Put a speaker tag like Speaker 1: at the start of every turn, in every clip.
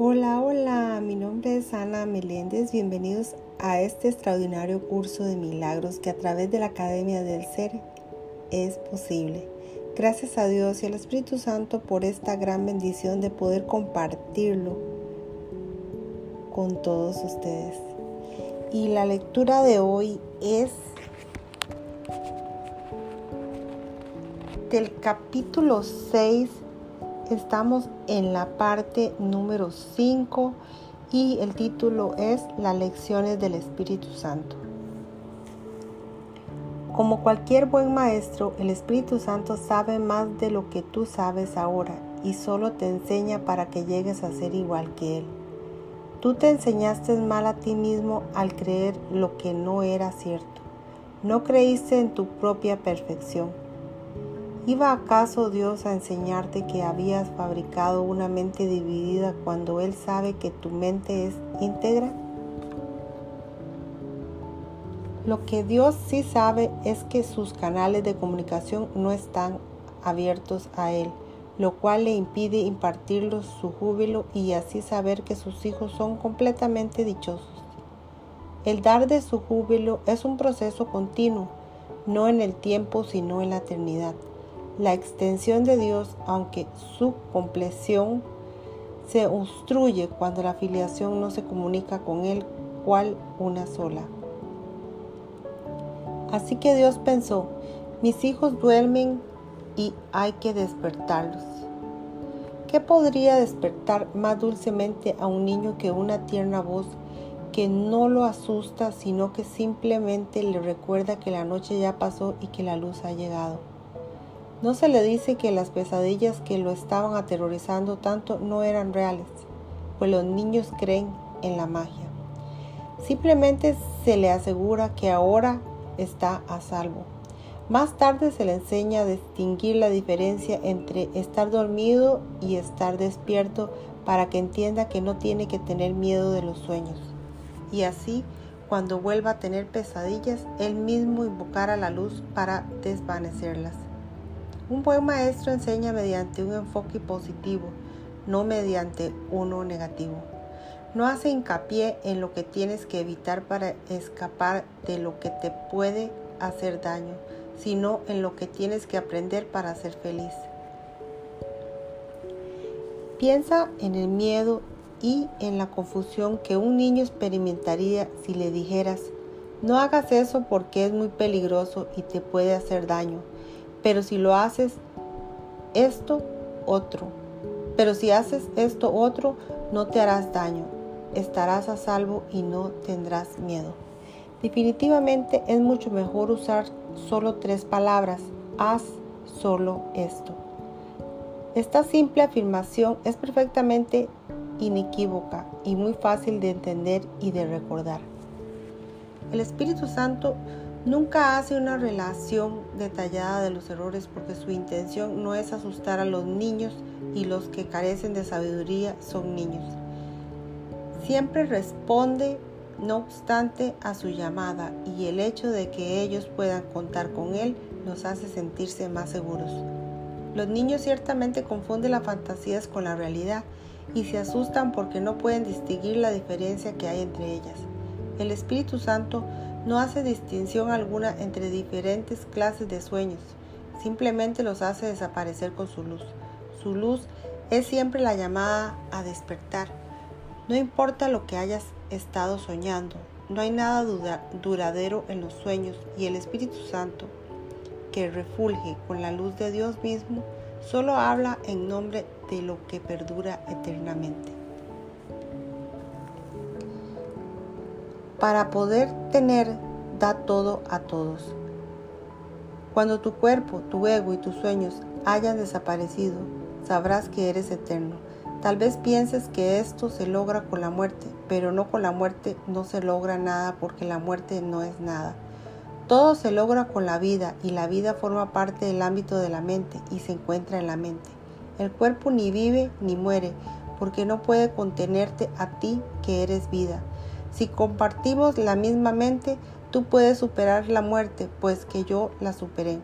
Speaker 1: Hola, hola, mi nombre es Ana Meléndez. Bienvenidos a este extraordinario curso de milagros que a través de la Academia del Ser es posible. Gracias a Dios y al Espíritu Santo por esta gran bendición de poder compartirlo con todos ustedes. Y la lectura de hoy es del capítulo 6 estamos en la parte número 5 y el título es Las lecciones del Espíritu Santo. Como cualquier buen maestro, el Espíritu Santo sabe más de lo que tú sabes ahora y solo te enseña para que llegues a ser igual que Él. Tú te enseñaste mal a ti mismo al creer lo que no era cierto. No creíste en tu propia perfección ¿Iba acaso Dios a enseñarte que habías fabricado una mente dividida cuando Él sabe que tu mente es íntegra? Lo que Dios sí sabe es que sus canales de comunicación no están abiertos a Él, lo cual le impide impartirlos su júbilo y así saber que sus hijos son completamente dichosos. El dar de su júbilo es un proceso continuo, no en el tiempo sino en la eternidad la extensión de Dios, aunque su compleción se obstruye cuando la filiación no se comunica con Él cual una sola. Así que Dios pensó, mis hijos duermen y hay que despertarlos. ¿Qué podría despertar más dulcemente a un niño que una tierna voz que no lo asusta, sino que simplemente le recuerda que la noche ya pasó y que la luz ha llegado? No se le dice que las pesadillas que lo estaban aterrorizando tanto no eran reales, pues los niños creen en la magia. Simplemente se le asegura que ahora está a salvo. Más tarde se le enseña a distinguir la diferencia entre estar dormido y estar despierto para que entienda que no tiene que tener miedo de los sueños. Y así, cuando vuelva a tener pesadillas, él mismo invocará la luz para desvanecerlas. Un buen maestro enseña mediante un enfoque positivo, no mediante uno negativo. No hace hincapié en lo que tienes que evitar para escapar de lo que te puede hacer daño, sino en lo que tienes que aprender para ser feliz. Piensa en el miedo y en la confusión que un niño experimentaría si le dijeras, no hagas eso porque es muy peligroso y te puede hacer daño pero si lo haces esto, otro. Pero si haces esto, otro, no te harás daño. Estarás a salvo y no tendrás miedo. Definitivamente es mucho mejor usar solo tres palabras. Haz solo esto. Esta simple afirmación es perfectamente inequívoca y muy fácil de entender y de recordar. El Espíritu Santo Nunca hace una relación detallada de los errores porque su intención no es asustar a los niños y los que carecen de sabiduría son niños. Siempre responde, no obstante, a su llamada y el hecho de que ellos puedan contar con él los hace sentirse más seguros. Los niños ciertamente confunden las fantasías con la realidad y se asustan porque no pueden distinguir la diferencia que hay entre ellas. El Espíritu Santo no hace distinción alguna entre diferentes clases de sueños, simplemente los hace desaparecer con su luz. Su luz es siempre la llamada a despertar. No importa lo que hayas estado soñando, no hay nada duradero en los sueños y el Espíritu Santo, que refulge con la luz de Dios mismo, solo habla en nombre de lo que perdura eternamente. Para poder tener, da todo a todos. Cuando tu cuerpo, tu ego y tus sueños hayan desaparecido, sabrás que eres eterno. Tal vez pienses que esto se logra con la muerte, pero no con la muerte no se logra nada porque la muerte no es nada. Todo se logra con la vida y la vida forma parte del ámbito de la mente y se encuentra en la mente. El cuerpo ni vive ni muere porque no puede contenerte a ti que eres vida. Si compartimos la misma mente, tú puedes superar la muerte, pues que yo la superé.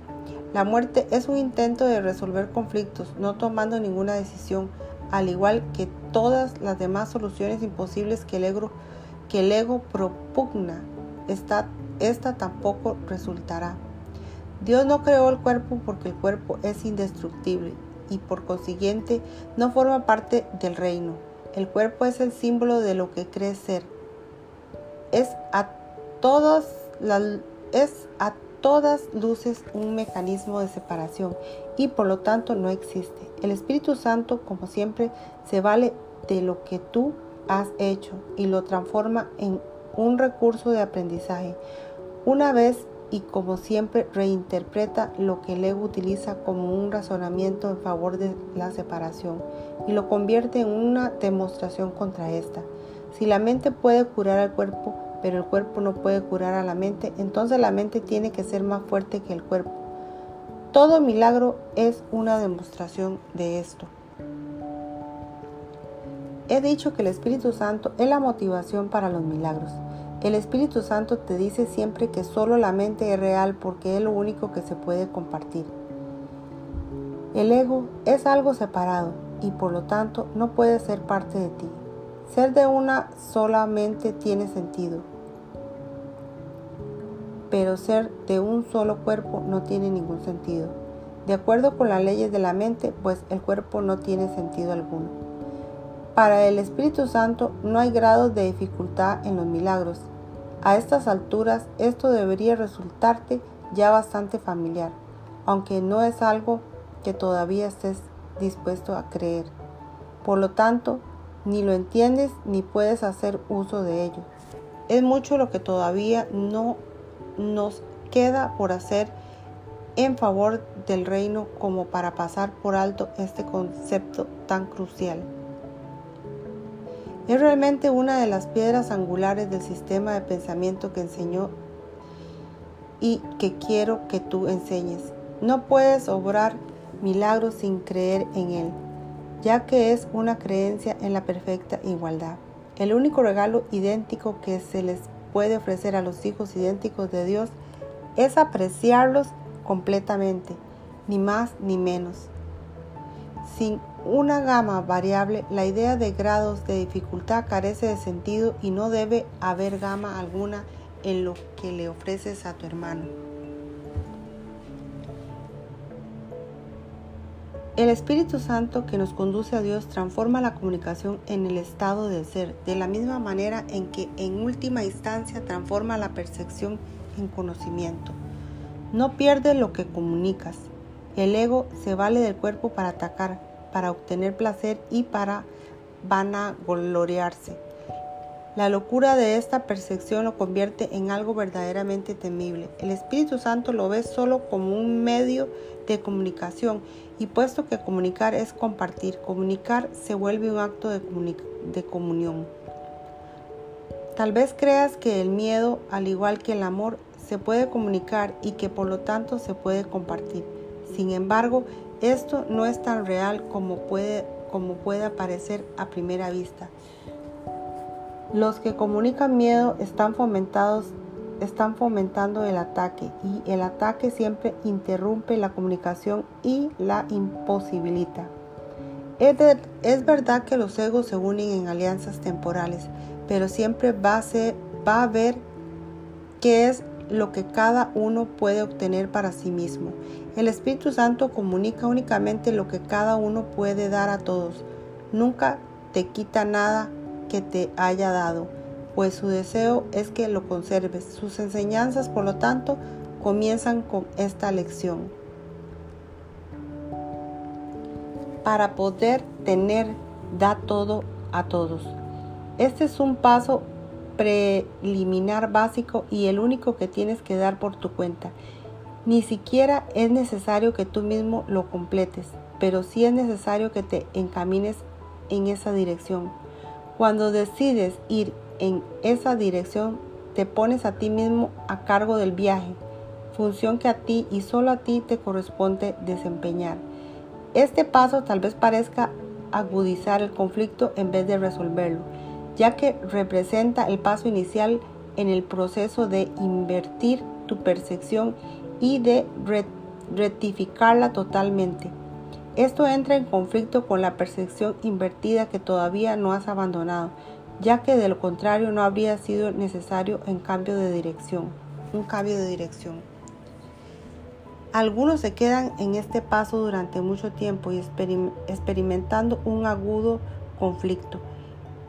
Speaker 1: La muerte es un intento de resolver conflictos, no tomando ninguna decisión al igual que todas las demás soluciones imposibles que el ego, propugna, esta, esta tampoco resultará. Dios no creó el cuerpo porque el cuerpo es indestructible y por consiguiente no forma parte del reino. El cuerpo es el símbolo de lo que cree ser. Es a todas las es a todas luces un mecanismo de separación y por lo tanto no existe. El Espíritu Santo, como siempre, se vale de lo que tú has hecho y lo transforma en un recurso de aprendizaje. Una vez y como siempre reinterpreta lo que el ego utiliza como un razonamiento en favor de la separación y lo convierte en una demostración contra esta. Si la mente puede curar al cuerpo, pero el cuerpo no puede curar a la mente, entonces la mente tiene que ser más fuerte que el cuerpo. Todo milagro es una demostración de esto. He dicho que el Espíritu Santo es la motivación para los milagros. El Espíritu Santo te dice siempre que solo la mente es real porque es lo único que se puede compartir. El ego es algo separado y por lo tanto no puede ser parte de ti. Ser de una sola mente tiene sentido, pero ser de un solo cuerpo no tiene ningún sentido. De acuerdo con las leyes de la mente, pues el cuerpo no tiene sentido alguno. Para el Espíritu Santo no hay grados de dificultad en los milagros, a estas alturas esto debería resultarte ya bastante familiar, aunque no es algo que todavía estés dispuesto a creer. Por lo tanto, ni lo entiendes ni puedes hacer uso de ello. Es mucho lo que todavía no nos queda por hacer en favor del reino como para pasar por alto este concepto tan crucial. Es realmente una de las piedras angulares del sistema de pensamiento que enseñó y que quiero que tú enseñes. No puedes obrar milagros sin creer en él, ya que es una creencia en la perfecta igualdad. El único regalo idéntico que se les puede ofrecer a los hijos idénticos de Dios es apreciarlos completamente, ni más ni menos. Sin una gama variable, la idea de grados de dificultad carece de sentido y no debe haber gama alguna en lo que le ofreces a tu hermano. El Espíritu Santo que nos conduce a Dios transforma la comunicación en el estado del ser, de la misma manera en que en última instancia transforma la percepción en conocimiento. No pierdes lo que comunicas. El ego se vale del cuerpo para atacar, para obtener placer y para vanagloriarse. La locura de esta percepción lo convierte en algo verdaderamente temible. El Espíritu Santo lo ve solo como un medio de comunicación y puesto que comunicar es compartir, comunicar se vuelve un acto de, comunión. Tal vez creas que el miedo, al igual que el amor, se puede comunicar y que por lo tanto se puede compartir. Sin embargo, esto no es tan real como puede, como puede parecer a primera vista. Los que comunican miedo están fomentados están fomentando el ataque y el ataque siempre interrumpe la comunicación y la imposibilita. Es, es verdad que los egos se unen en alianzas temporales, pero siempre va a, ser, va a ver qué es lo que cada uno puede obtener para sí mismo. El Espíritu Santo comunica únicamente lo que cada uno puede dar a todos. Nunca te quita nada que te haya dado, pues su deseo es que lo conserves. Sus enseñanzas, por lo tanto, comienzan con esta lección. Para poder tener, da todo a todos. Este es un paso preliminar básico y el único que tienes que dar por tu cuenta. Ni siquiera es necesario que tú mismo lo completes, pero sí es necesario que te encamines en esa dirección. Cuando decides ir en esa dirección, te pones a ti mismo a cargo del viaje, función que a ti y solo a ti te corresponde desempeñar. Este paso tal vez parezca agudizar el conflicto en vez de resolverlo ya que representa el paso inicial en el proceso de invertir tu percepción y de rectificarla totalmente. Esto entra en conflicto con la percepción invertida que todavía no has abandonado, ya que de lo contrario no habría sido necesario en cambio de dirección, un cambio de dirección. Algunos se quedan en este paso durante mucho tiempo y experimentando un agudo conflicto.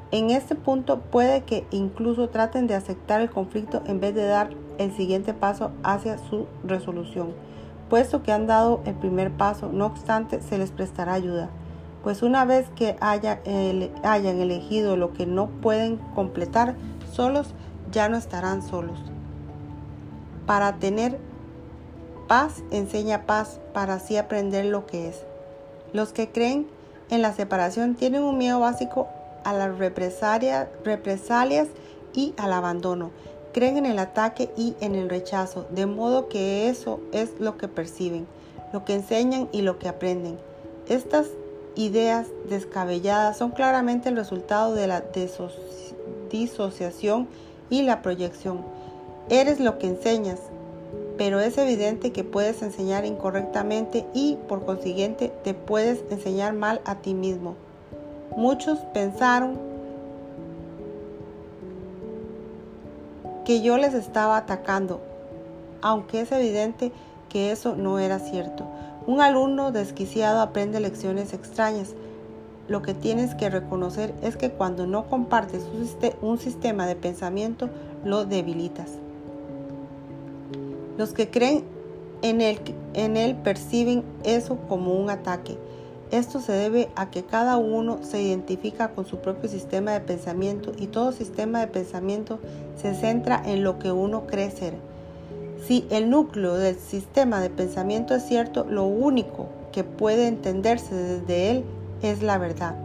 Speaker 1: En este punto puede que incluso traten de aceptar el conflicto en vez de dar el siguiente paso hacia su resolución. Puesto que han dado el primer paso, no obstante, se les prestará ayuda, pues una vez que haya, hayan elegido lo que no pueden completar solos, ya no estarán solos. Para tener paz, enseña paz para así aprender lo que es. Los que creen en la separación tienen un miedo básico a las represalias y al abandono creen en el ataque y en el rechazo, de modo que eso es lo que perciben, lo que enseñan y lo que aprenden. Estas ideas descabelladas son claramente el resultado de la disociación y la proyección. Eres lo que enseñas, pero es evidente que puedes enseñar incorrectamente y por consiguiente te puedes enseñar mal a ti mismo. Muchos pensaron que yo les estaba atacando, aunque es evidente que eso no era cierto. Un alumno desquiciado aprende lecciones extrañas. Lo que tienes que reconocer es que cuando no compartes un sistema de pensamiento, lo debilitas. Los que creen en él, en él perciben eso como un ataque. Esto se debe a que cada uno se identifica con su propio sistema de pensamiento y todo sistema de pensamiento se centra en lo que uno cree ser. Si el núcleo del sistema de pensamiento es cierto, lo único que puede entenderse desde él es la verdad.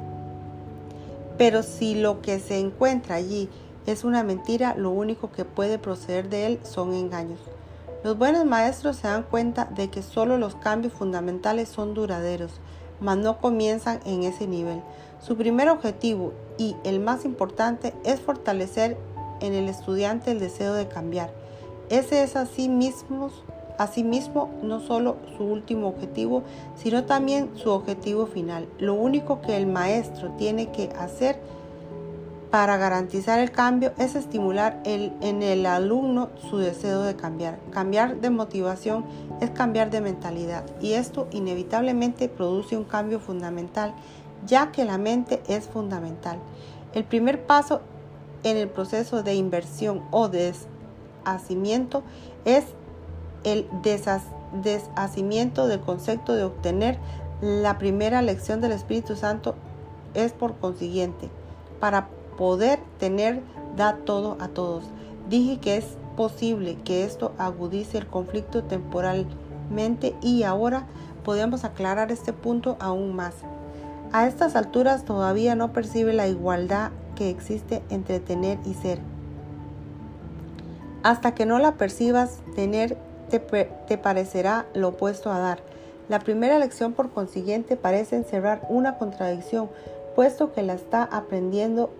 Speaker 1: Pero si lo que se encuentra allí es una mentira, lo único que puede proceder de él son engaños. Los buenos maestros se dan cuenta de que solo los cambios fundamentales son duraderos mas no comienzan en ese nivel. Su primer objetivo y el más importante es fortalecer en el estudiante el deseo de cambiar. Ese es así mismo, asimismo no solo su último objetivo, sino también su objetivo final. Lo único que el maestro tiene que hacer para garantizar el cambio es estimular en el alumno su deseo de cambiar. Cambiar de motivación es cambiar de mentalidad y esto inevitablemente produce un cambio fundamental ya que la mente es fundamental. El primer paso en el proceso de inversión o deshacimiento es el deshacimiento del concepto de obtener la primera lección del Espíritu Santo es por consiguiente para poder tener da todo a todos. Dije que es posible que esto agudice el conflicto temporalmente y ahora podemos aclarar este punto aún más. A estas alturas todavía no percibe la igualdad que existe entre tener y ser. Hasta que no la percibas, tener te, te parecerá lo opuesto a dar. La primera lección por consiguiente parece encerrar una contradicción, puesto que la está aprendiendo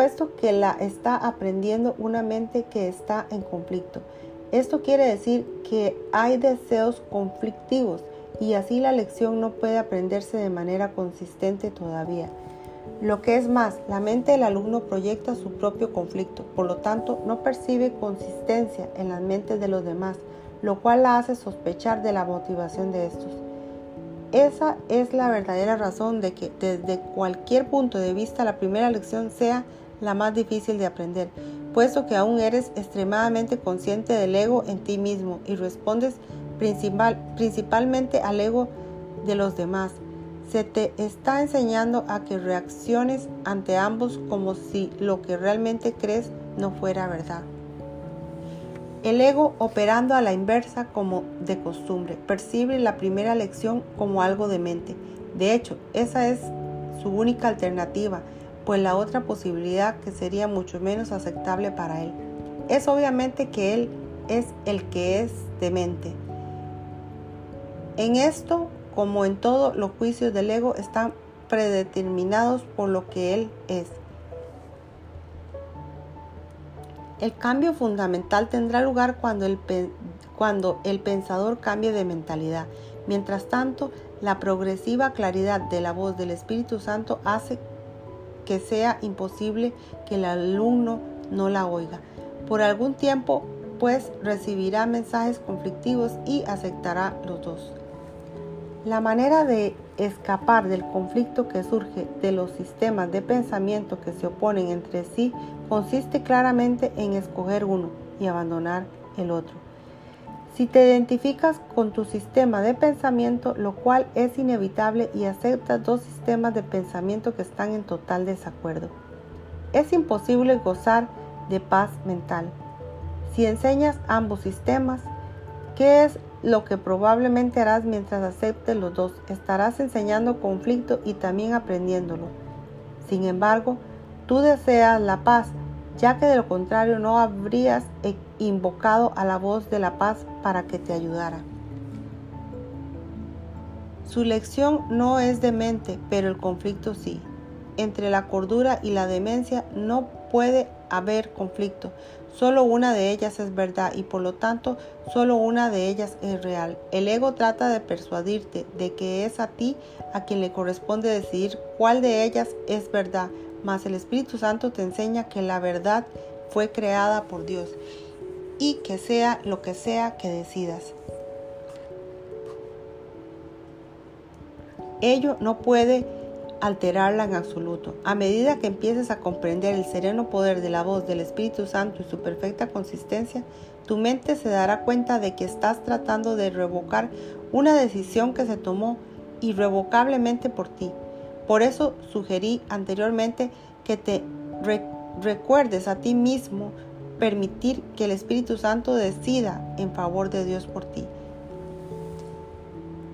Speaker 1: puesto que la está aprendiendo una mente que está en conflicto. Esto quiere decir que hay deseos conflictivos y así la lección no puede aprenderse de manera consistente todavía. Lo que es más, la mente del alumno proyecta su propio conflicto, por lo tanto no percibe consistencia en las mentes de los demás, lo cual la hace sospechar de la motivación de estos. Esa es la verdadera razón de que desde cualquier punto de vista la primera lección sea la más difícil de aprender, puesto que aún eres extremadamente consciente del ego en ti mismo y respondes principal, principalmente al ego de los demás. Se te está enseñando a que reacciones ante ambos como si lo que realmente crees no fuera verdad. El ego, operando a la inversa como de costumbre, percibe la primera lección como algo demente. De hecho, esa es su única alternativa pues la otra posibilidad que sería mucho menos aceptable para él es obviamente que él es el que es demente. En esto, como en todo, los juicios del ego están predeterminados por lo que él es. El cambio fundamental tendrá lugar cuando el, cuando el pensador cambie de mentalidad. Mientras tanto, la progresiva claridad de la voz del Espíritu Santo hace que sea imposible que el alumno no la oiga. Por algún tiempo, pues recibirá mensajes conflictivos y aceptará los dos. La manera de escapar del conflicto que surge de los sistemas de pensamiento que se oponen entre sí consiste claramente en escoger uno y abandonar el otro. Si te identificas con tu sistema de pensamiento, lo cual es inevitable, y aceptas dos sistemas de pensamiento que están en total desacuerdo, es imposible gozar de paz mental. Si enseñas ambos sistemas, ¿qué es lo que probablemente harás mientras aceptes los dos. Estarás enseñando conflicto y también aprendiéndolo. Sin embargo, tú deseas la paz, ya que de lo contrario no habrías e- invocado a la voz de la paz para que te ayudara. Su lección no es demente, pero el conflicto sí. Entre la cordura y la demencia no puede haber conflicto, Solo una de ellas es verdad y por lo tanto solo una de ellas es real. El ego trata de persuadirte de que es a ti a quien le corresponde decidir cuál de ellas es verdad, mas el Espíritu Santo te enseña que la verdad fue creada por Dios y que sea lo que sea que decidas. Ello no puede alterarla en absoluto. A medida que empieces a comprender el sereno poder de la voz del Espíritu Santo y su perfecta consistencia, tu mente se dará cuenta de que estás tratando de revocar una decisión que se tomó irrevocablemente por ti. Por eso sugerí anteriormente que te recuerdes a ti mismo permitir que el Espíritu Santo decida en favor de Dios por ti.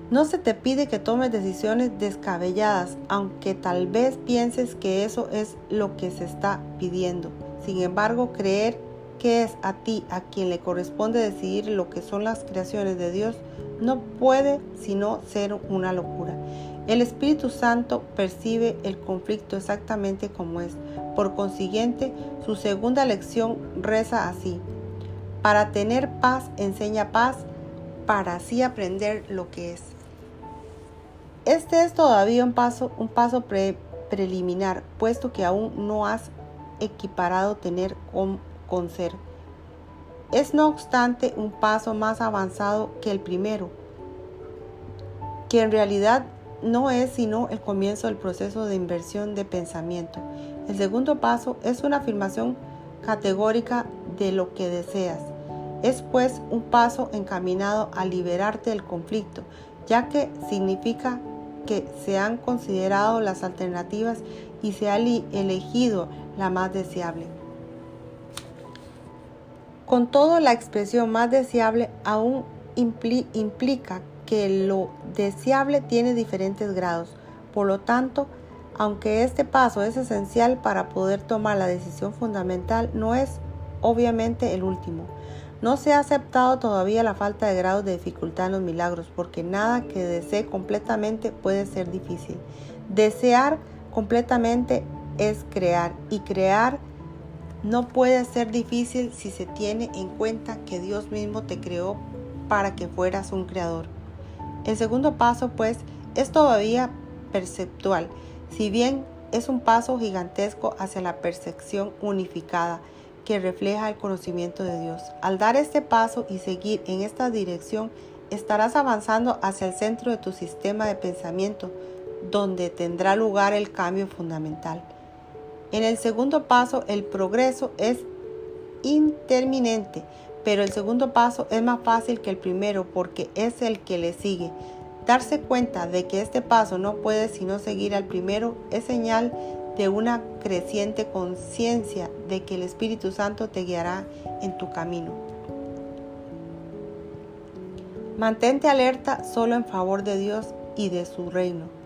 Speaker 1: No se te pide que tomes decisiones descabelladas, aunque tal vez pienses que eso es lo que se está pidiendo. Sin embargo, creer que es a ti a quien le corresponde decidir lo que son las creaciones de Dios no puede sino ser una locura. El Espíritu Santo percibe el conflicto exactamente como es. Por consiguiente, su segunda lección reza así. Para tener paz, enseña paz, para así aprender lo que es. Este es todavía un paso, un paso preliminar, puesto que aún no has equiparado tener con, con ser. Es no obstante un paso más avanzado que el primero, que en realidad no es sino el comienzo del proceso de inversión de pensamiento. El segundo paso es una afirmación categórica de lo que deseas. Es pues un paso encaminado a liberarte del conflicto, ya que significa que se han considerado las alternativas y se ha elegido la más deseable. Con todo, la expresión más deseable aún implica que lo deseable tiene diferentes grados. Por lo tanto, aunque este paso es esencial para poder tomar la decisión fundamental, no es obviamente el último. No se ha aceptado todavía la falta de grados de dificultad en los milagros, porque nada que desee completamente puede ser difícil. Desear completamente es crear y crear no puede ser difícil si se tiene en cuenta que Dios mismo te creó para que fueras un creador. El segundo paso, pues, es todavía perceptual, si bien es un paso gigantesco hacia la percepción unificada que refleja el conocimiento de Dios. Al dar este paso y seguir en esta dirección, estarás avanzando hacia el centro de tu sistema de pensamiento, donde tendrá lugar el cambio fundamental. En el segundo paso, el progreso es interminente, pero el segundo paso es más fácil que el primero porque es el que le sigue. Darse cuenta de que este paso no puede sino seguir al primero es señal de una creciente conciencia de que el Espíritu Santo te guiará en tu camino. Mantente alerta solo en favor de Dios y de su reino.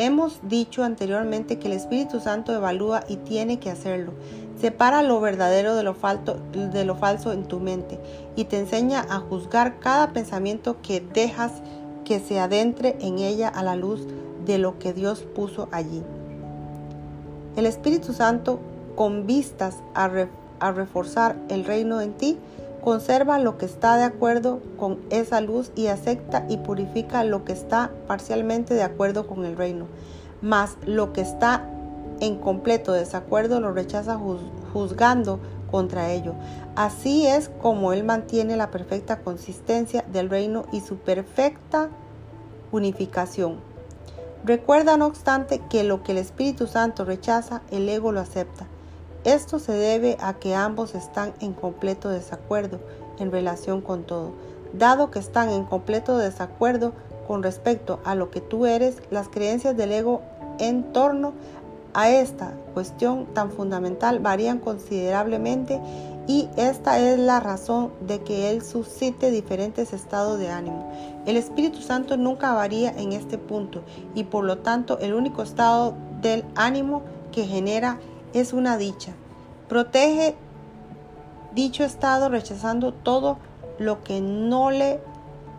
Speaker 1: Hemos dicho anteriormente que el Espíritu Santo evalúa y tiene que hacerlo. Separa lo verdadero de lo, falso, en tu mente y te enseña a juzgar cada pensamiento que dejas que se adentre en ella a la luz de lo que Dios puso allí. El Espíritu Santo, con vistas a, reforzar el reino en ti, conserva lo que está de acuerdo con esa luz y acepta y purifica lo que está parcialmente de acuerdo con el reino. Mas lo que está en completo desacuerdo lo rechaza juzgando contra ello. Así es como Él mantiene la perfecta consistencia del reino y su perfecta unificación. Recuerda, no obstante, que lo que el Espíritu Santo rechaza, el ego lo acepta. Esto se debe a que ambos están en completo desacuerdo en relación con todo. Dado que están en completo desacuerdo con respecto a lo que tú eres, las creencias del ego en torno a esta cuestión tan fundamental varían considerablemente y esta es la razón de que Él suscite diferentes estados de ánimo. El Espíritu Santo nunca varía en este punto y por lo tanto el único estado del ánimo que genera es una dicha. Protege dicho estado rechazando todo lo que no le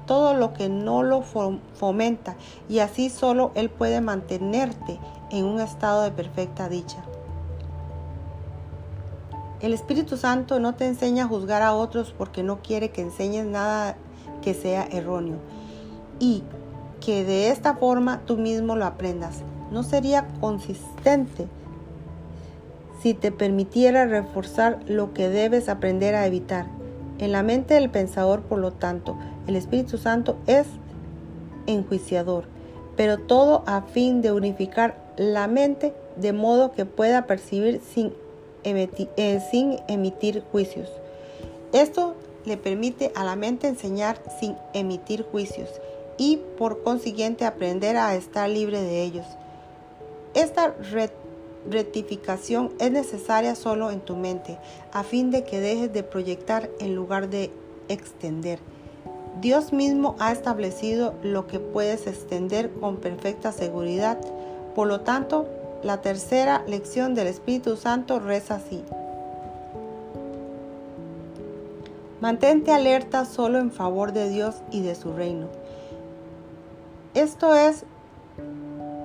Speaker 1: todo lo que no lo fomenta y así solo él puede mantenerte en un estado de perfecta dicha. El Espíritu Santo no te enseña a juzgar a otros porque no quiere que enseñes nada que sea erróneo y que de esta forma tú mismo lo aprendas. No sería consistente si te permitiera reforzar lo que debes aprender a evitar. En la mente del pensador, por lo tanto, el Espíritu Santo es enjuiciador, pero todo a fin de unificar la mente de modo que pueda percibir sin emitir, eh, emitir juicios. Esto le permite a la mente enseñar sin emitir juicios y por consiguiente aprender a estar libre de ellos. Esta rectificación es necesaria solo en tu mente, a fin de que dejes de proyectar en lugar de extender. Dios mismo ha establecido lo que puedes extender con perfecta seguridad. Por lo tanto, la tercera lección del Espíritu Santo reza así. Mantente alerta solo en favor de Dios y de su reino. Esto es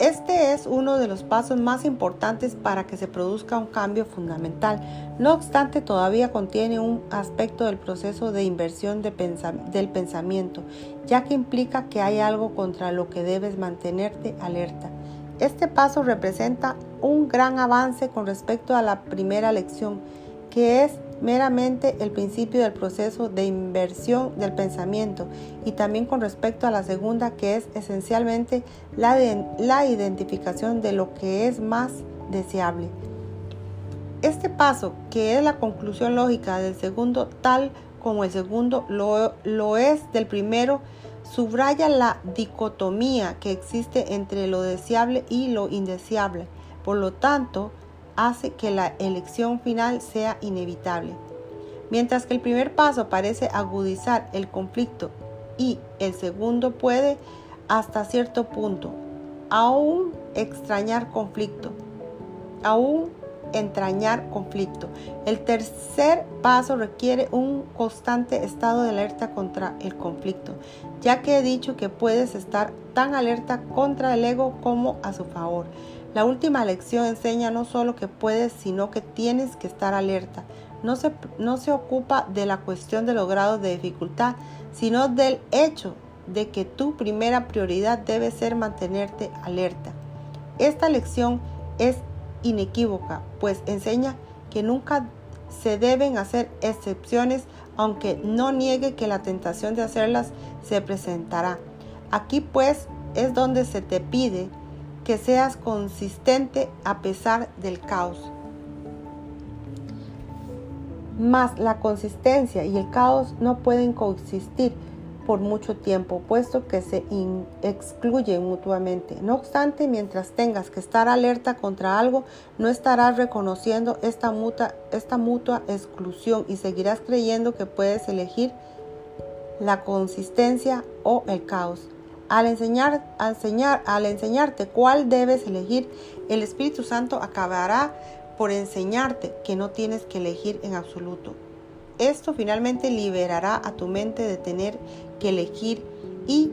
Speaker 1: este es uno de los pasos más importantes para que se produzca un cambio fundamental. No obstante, todavía contiene un aspecto del proceso de inversión del pensamiento, ya que implica que hay algo contra lo que debes mantenerte alerta. Este paso representa un gran avance con respecto a la primera lección, que es meramente el principio del proceso de inversión del pensamiento y también con respecto a la segunda que es esencialmente la, la identificación de lo que es más deseable. Este paso, que es la conclusión lógica del segundo tal como el segundo lo, lo es del primero, subraya la dicotomía que existe entre lo deseable y lo indeseable. Por lo tanto, hace que la elección final sea inevitable. Mientras que el primer paso parece agudizar el conflicto y el segundo puede, hasta cierto punto, aún extrañar conflicto, aún entrañar conflicto. El tercer paso requiere un constante estado de alerta contra el conflicto, ya que he dicho que puedes estar tan alerta contra el ego como a su favor. La última lección enseña no solo que puedes, sino que tienes que estar alerta. No se, no se ocupa de la cuestión de los grados de dificultad, sino del hecho de que tu primera prioridad debe ser mantenerte alerta. Esta lección es inequívoca, pues enseña que nunca se deben hacer excepciones, aunque no niegue que la tentación de hacerlas se presentará. Aquí pues es donde se te pide que seas consistente a pesar del caos. Mas la consistencia y el caos no pueden coexistir por mucho tiempo, puesto que se excluyen mutuamente. No obstante, mientras tengas que estar alerta contra algo, no estarás reconociendo esta mutua, esta mutua exclusión y seguirás creyendo que puedes elegir la consistencia o el caos. Al, enseñar, enseñar, al enseñarte cuál debes elegir, el Espíritu Santo acabará por enseñarte que no tienes que elegir en absoluto. Esto finalmente liberará a tu mente de tener que elegir y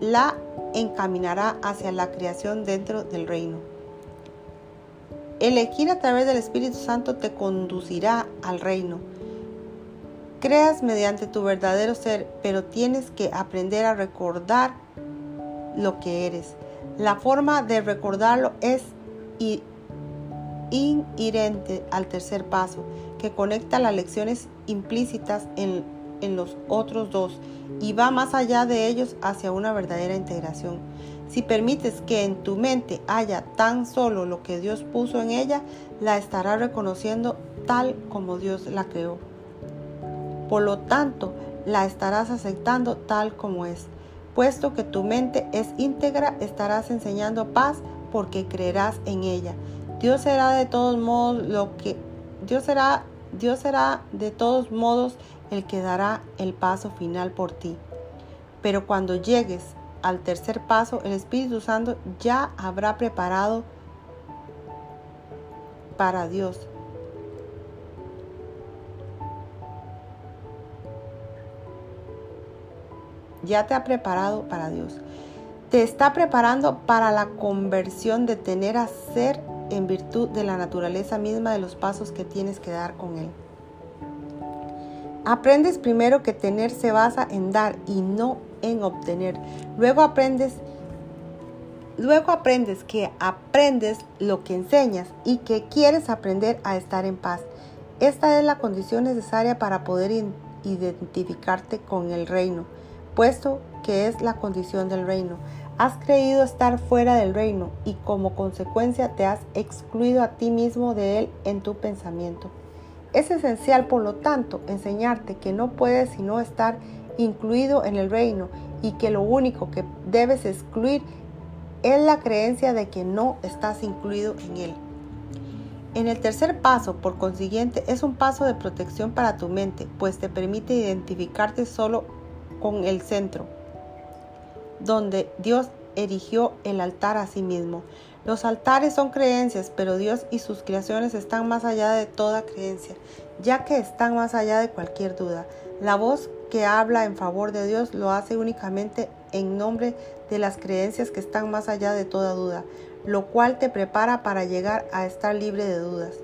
Speaker 1: la encaminará hacia la creación dentro del reino. Elegir a través del Espíritu Santo te conducirá al reino creas mediante tu verdadero ser, pero tienes que aprender a recordar lo que eres. La forma de recordarlo es inherente al tercer paso, que conecta las lecciones implícitas en, en los otros dos y va más allá de ellos hacia una verdadera integración. Si permites que en tu mente haya tan solo lo que Dios puso en ella, la estarás reconociendo tal como Dios la creó. Por lo tanto, la estarás aceptando tal como es. Puesto que tu mente es íntegra, estarás enseñando paz porque creerás en ella. Dios será de todos modos lo que Dios será Dios será de todos modos el que dará el paso final por ti. Pero cuando llegues al tercer paso, el Espíritu Santo ya habrá preparado para Dios ya te ha preparado para Dios. Te está preparando para la conversión de tener a ser en virtud de la naturaleza misma de los pasos que tienes que dar con Él. Aprendes primero que tener se basa en dar y no en obtener. Luego aprendes Luego aprendes que aprendes lo que enseñas y que quieres aprender a estar en paz. Esta es la condición necesaria para poder identificarte con el reino puesto que es la condición del reino. Has creído estar fuera del reino y como consecuencia te has excluido a ti mismo de él en tu pensamiento. Es esencial, por lo tanto, enseñarte que no puedes sino estar incluido en el reino y que lo único que debes excluir es la creencia de que no estás incluido en él. En el tercer paso, por consiguiente, es un paso de protección para tu mente, pues te permite identificarte solo con el centro, donde Dios erigió el altar a sí mismo. Los altares son creencias, pero Dios y sus creaciones están más allá de toda creencia, ya que están más allá de cualquier duda. La voz que habla en favor de Dios lo hace únicamente en nombre de las creencias que están más allá de toda duda, lo cual te prepara para llegar a estar libre de dudas.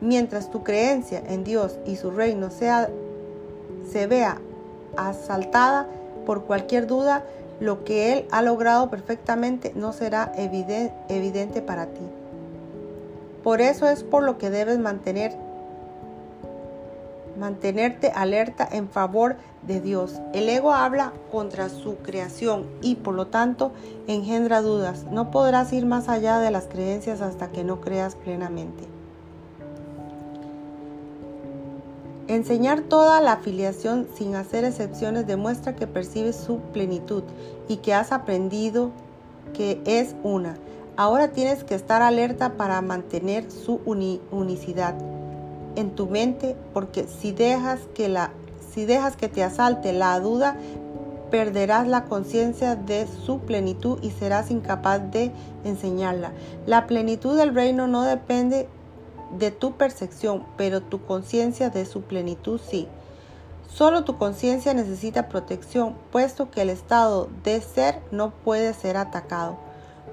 Speaker 1: Mientras tu creencia en Dios y su reino sea, se vea asaltada por cualquier duda, lo que Él ha logrado perfectamente no será evidente para ti. Por eso es por lo que debes mantener, mantenerte alerta en favor de Dios. El ego habla contra su creación y por lo tanto engendra dudas. No podrás ir más allá de las creencias hasta que no creas plenamente. Enseñar toda la afiliación sin hacer excepciones demuestra que percibes su plenitud y que has aprendido que es una. Ahora tienes que estar alerta para mantener su unicidad en tu mente porque si dejas que la si dejas que te asalte la duda perderás la conciencia de su plenitud y serás incapaz de enseñarla. La plenitud del reino no depende de tu percepción, pero tu conciencia de su plenitud sí. Solo tu conciencia necesita protección, puesto que el estado de ser no puede ser atacado.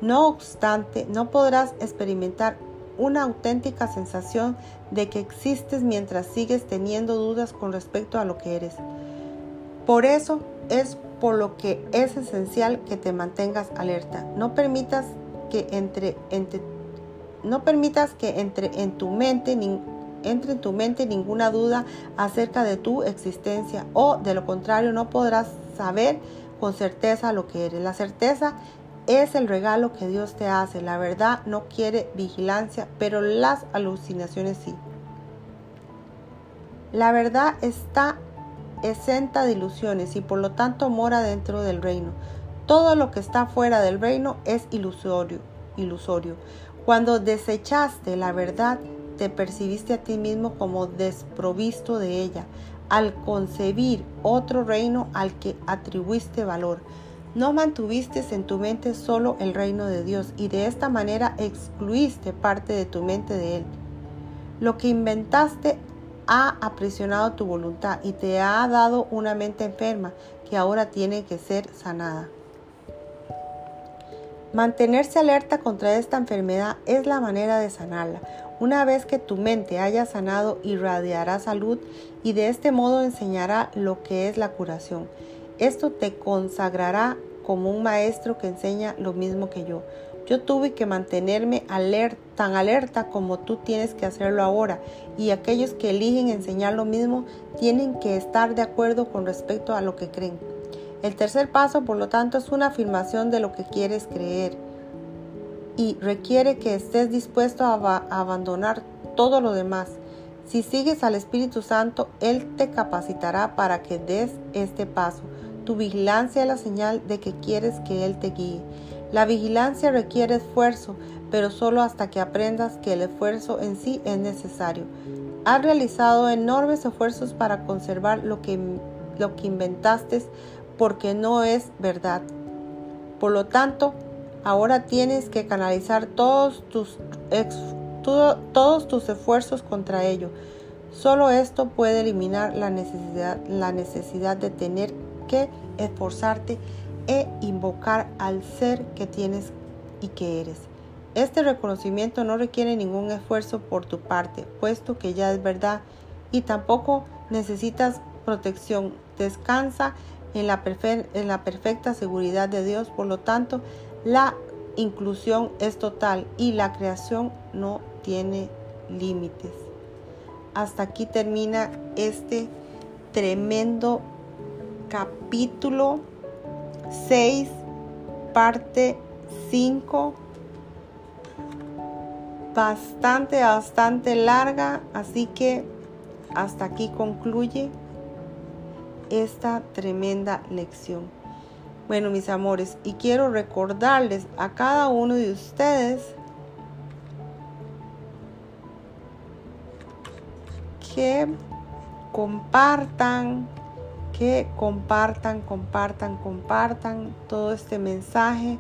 Speaker 1: No obstante, no podrás experimentar una auténtica sensación de que existes mientras sigues teniendo dudas con respecto a lo que eres. Por eso es por lo que es esencial que te mantengas alerta. No permitas que entre, entre no permitas que entre en tu mente entre en tu mente ninguna duda acerca de tu existencia o de lo contrario no podrás saber con certeza lo que eres. La certeza es el regalo que Dios te hace. La verdad no quiere vigilancia, pero las alucinaciones sí. La verdad está exenta de ilusiones y por lo tanto mora dentro del reino. Todo lo que está fuera del reino es ilusorio, ilusorio. Cuando desechaste la verdad, te percibiste a ti mismo como desprovisto de ella, al concebir otro reino al que atribuiste valor. No mantuviste en tu mente solo el reino de Dios y de esta manera excluiste parte de tu mente de Él. Lo que inventaste ha aprisionado tu voluntad y te ha dado una mente enferma que ahora tiene que ser sanada. Mantenerse alerta contra esta enfermedad es la manera de sanarla. Una vez que tu mente haya sanado, irradiará salud y de este modo enseñará lo que es la curación. Esto te consagrará como un maestro que enseña lo mismo que yo. Yo tuve que mantenerme tan alerta como tú tienes que hacerlo ahora y aquellos que eligen enseñar lo mismo tienen que estar de acuerdo con respecto a lo que creen. El tercer paso, por lo tanto, es una afirmación de lo que quieres creer y requiere que estés dispuesto a, abandonar todo lo demás. Si sigues al Espíritu Santo, Él te capacitará para que des este paso. Tu vigilancia es la señal de que quieres que Él te guíe. La vigilancia requiere esfuerzo, pero solo hasta que aprendas que el esfuerzo en sí es necesario. Has realizado enormes esfuerzos para conservar lo que, lo que inventaste porque no es verdad. Por lo tanto, ahora tienes que canalizar todos tus, todos tus esfuerzos contra ello. Solo esto puede eliminar la necesidad, la necesidad de tener que esforzarte e invocar al ser que tienes y que eres. Este reconocimiento no requiere ningún esfuerzo por tu parte, puesto que ya es verdad y tampoco necesitas protección. Descansa en la, en la perfecta seguridad de Dios, por lo tanto, la inclusión es total y la creación no tiene límites. Hasta aquí termina este tremendo capítulo 6, parte 5. Bastante, bastante larga, así que hasta aquí concluye esta tremenda lección. Bueno, mis amores, y quiero recordarles a cada uno de ustedes que compartan, que compartan, compartan, compartan todo este mensaje,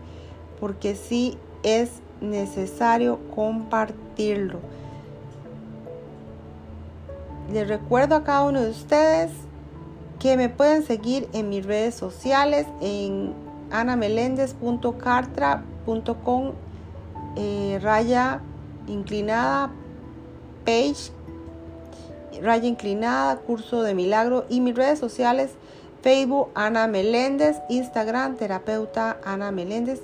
Speaker 1: porque sí es necesario compartirlo. Les recuerdo a cada uno de ustedes que me pueden seguir en mis redes sociales en anamelendez.cartra.com eh, raya inclinada page raya inclinada, curso de milagro y mis redes sociales, Facebook Ana Meléndez, Instagram terapeuta Ana Meléndez.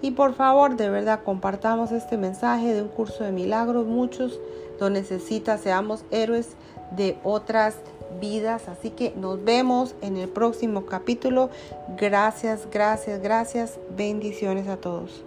Speaker 1: Y por favor, de verdad, compartamos este mensaje de un curso de milagros. Muchos lo necesitan, seamos héroes de otras vidas. Así que nos vemos en el próximo capítulo. Gracias, gracias, gracias. Bendiciones a todos.